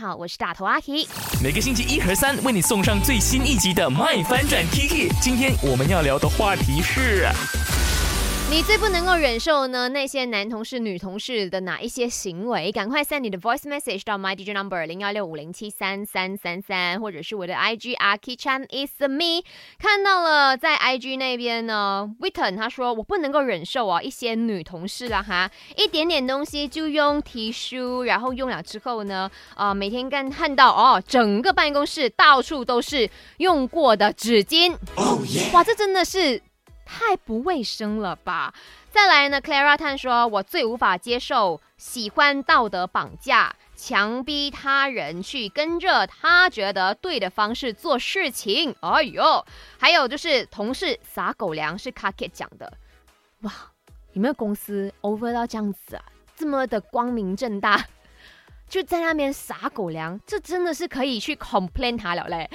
好，我是大头阿 K。每个星期一和三为你送上最新一集的《麦翻转 Kiki》。今天我们要聊的话题是。你最不能够忍受呢那些男同事、女同事的哪一些行为？赶快 send 你的 voice message 到 my DJ number 零幺六五零七三三三三，或者是我的 IG Aki Chan is me。看到了，在 IG 那边呢，Witten 他说我不能够忍受啊一些女同事啦哈，一点点东西就用提书，然后用了之后呢，啊每天干看到哦，整个办公室到处都是用过的纸巾。哇，这真的是。太不卫生了吧！再来呢，Clara 探说：“我最无法接受喜欢道德绑架，强逼他人去跟着他觉得对的方式做事情。”哎呦，还有就是同事撒狗粮是 k a k e 讲的。哇，有没有公司 over 到这样子啊？这么的光明正大，就在那边撒狗粮，这真的是可以去 complain 他了嘞。